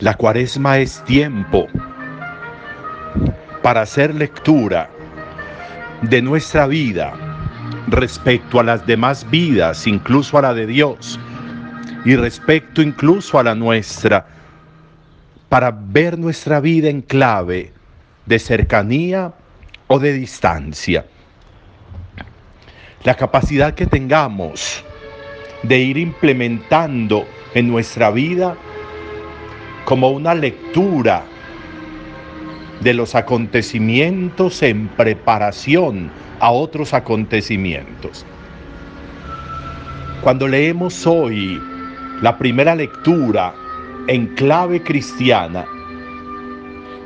La cuaresma es tiempo para hacer lectura de nuestra vida respecto a las demás vidas, incluso a la de Dios, y respecto incluso a la nuestra, para ver nuestra vida en clave de cercanía o de distancia. La capacidad que tengamos de ir implementando en nuestra vida como una lectura de los acontecimientos en preparación a otros acontecimientos. Cuando leemos hoy la primera lectura en clave cristiana,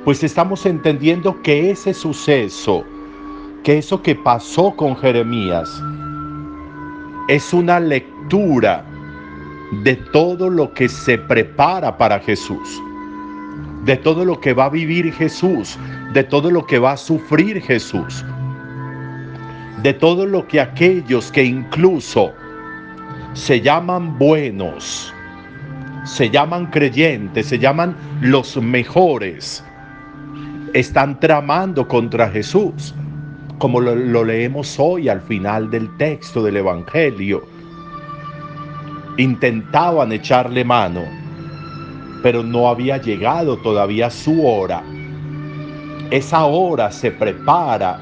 pues estamos entendiendo que ese suceso, que eso que pasó con Jeremías, es una lectura de todo lo que se prepara para Jesús, de todo lo que va a vivir Jesús, de todo lo que va a sufrir Jesús, de todo lo que aquellos que incluso se llaman buenos, se llaman creyentes, se llaman los mejores, están tramando contra Jesús, como lo, leemos hoy al final del texto del Evangelio intentaban echarle mano, pero no había llegado todavía su hora. Esa hora se prepara,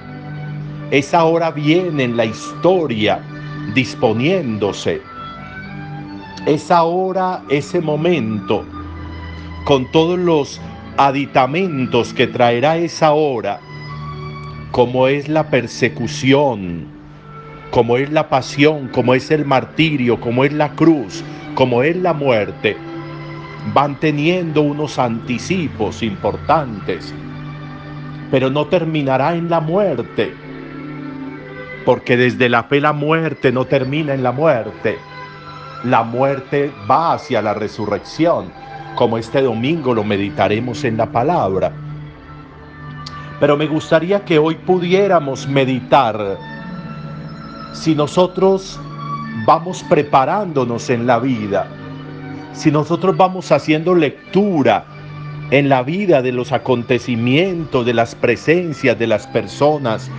esa hora viene en la historia disponiéndose. Esa hora, ese momento, con todos los aditamentos que traerá esa hora, como es la persecución, como es la pasión, como es el martirio, como es la cruz, como es la muerte, van teniendo unos anticipos importantes, pero no terminará en la muerte, porque desde la fe la muerte no termina en la muerte, la muerte va hacia la resurrección, como este domingo lo meditaremos en la palabra. Pero me gustaría que hoy pudiéramos meditar si nosotros vamos preparándonos en la vida, si nosotros vamos haciendo lectura en la vida de los acontecimientos, de las presencias de las personas,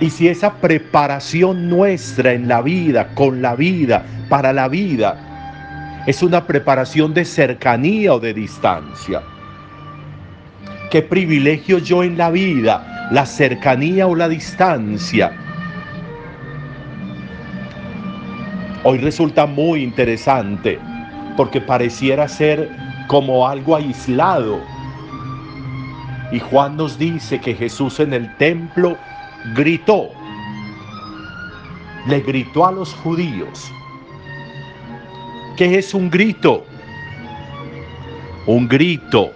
y si esa preparación nuestra en la vida, con la vida, para la vida, es una preparación de cercanía o de distancia. Qué privilegio yo en la vida, la cercanía o la distancia Hoy resulta muy interesante porque pareciera ser como algo aislado. Y Juan nos dice que Jesús en el templo gritó, le gritó a los judíos. ¿Qué es un grito? Un grito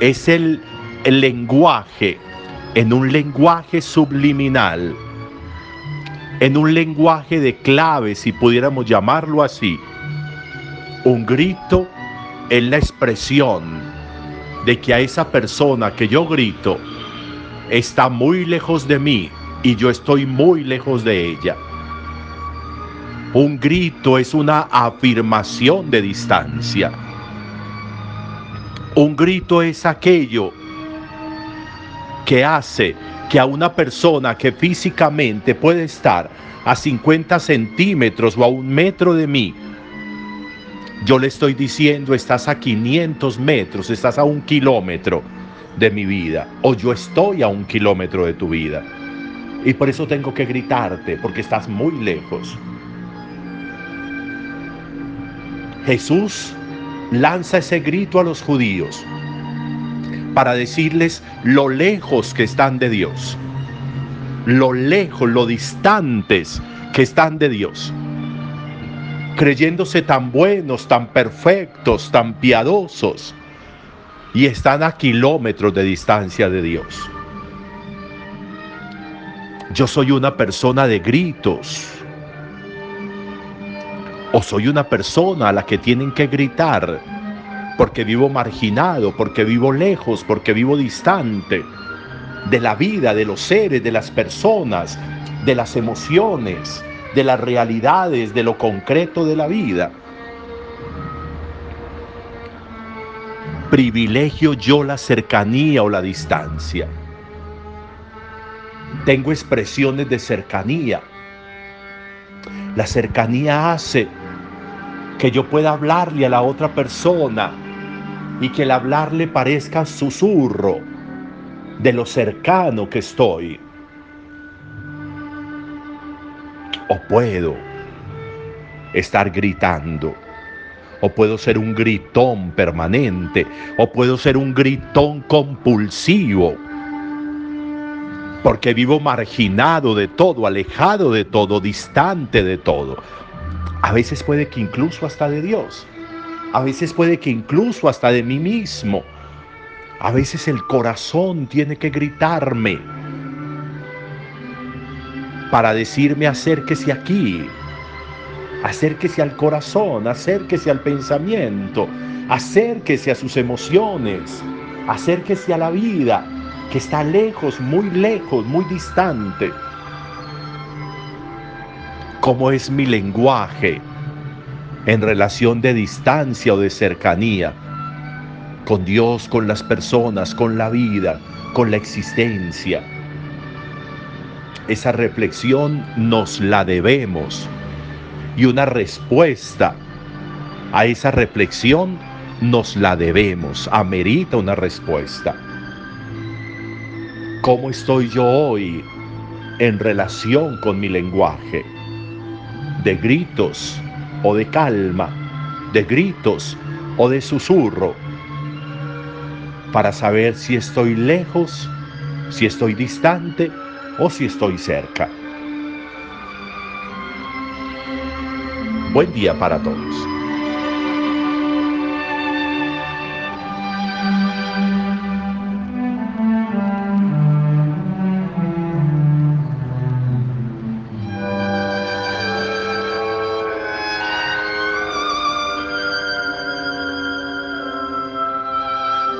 es el, el lenguaje, en un lenguaje subliminal en un lenguaje de clave, si pudiéramos llamarlo así. Un grito es la expresión de que a esa persona que yo grito está muy lejos de mí y yo estoy muy lejos de ella. Un grito es una afirmación de distancia. Un grito es aquello que hace que a una persona que físicamente puede estar a 50 centímetros o a un metro de mí, yo le estoy diciendo, estás a 500 metros, estás a un kilómetro de mi vida, o yo estoy a un kilómetro de tu vida. Y por eso tengo que gritarte, porque estás muy lejos. Jesús lanza ese grito a los judíos para decirles lo lejos que están de Dios, lo lejos, lo distantes que están de Dios, creyéndose tan buenos, tan perfectos, tan piadosos, y están a kilómetros de distancia de Dios. Yo soy una persona de gritos. O soy una persona a la que tienen que gritar porque vivo marginado, porque vivo lejos, porque vivo distante de la vida, de los seres, de las personas, de las emociones, de las realidades, de lo concreto de la vida. privilegio yo la cercanía o la distancia. Tengo expresiones de cercanía. La cercanía hace que yo pueda hablarle a la otra persona y que el hablarle parezca susurro de lo cercano que estoy. O puedo estar gritando o puedo ser un gritón permanente, o puedo ser un gritón compulsivo, porque vivo marginado de todo, alejado de todo, distante de todo. A veces puede que incluso hasta de Dios, a veces puede que incluso hasta de mí mismo. A veces el corazón tiene que gritarme para decirme acérquese aquí, Acérquese al corazón, acérquese al pensamiento, acérquese a sus emociones, acérquese a la vida que está lejos, muy lejos, muy distante. ¿Cómo es mi lenguaje en relación de distancia o de cercanía? Con Dios, con las personas, con la vida, con la existencia. Esa reflexión nos la debemos y una respuesta a esa reflexión nos la debemos, amerita una respuesta. ¿Cómo estoy yo hoy en relación con mi lenguaje? ¿De gritos o de calma? ¿De gritos o de susurro? Para saber si estoy lejos, si estoy distante o si estoy cerca. Buen día para todos.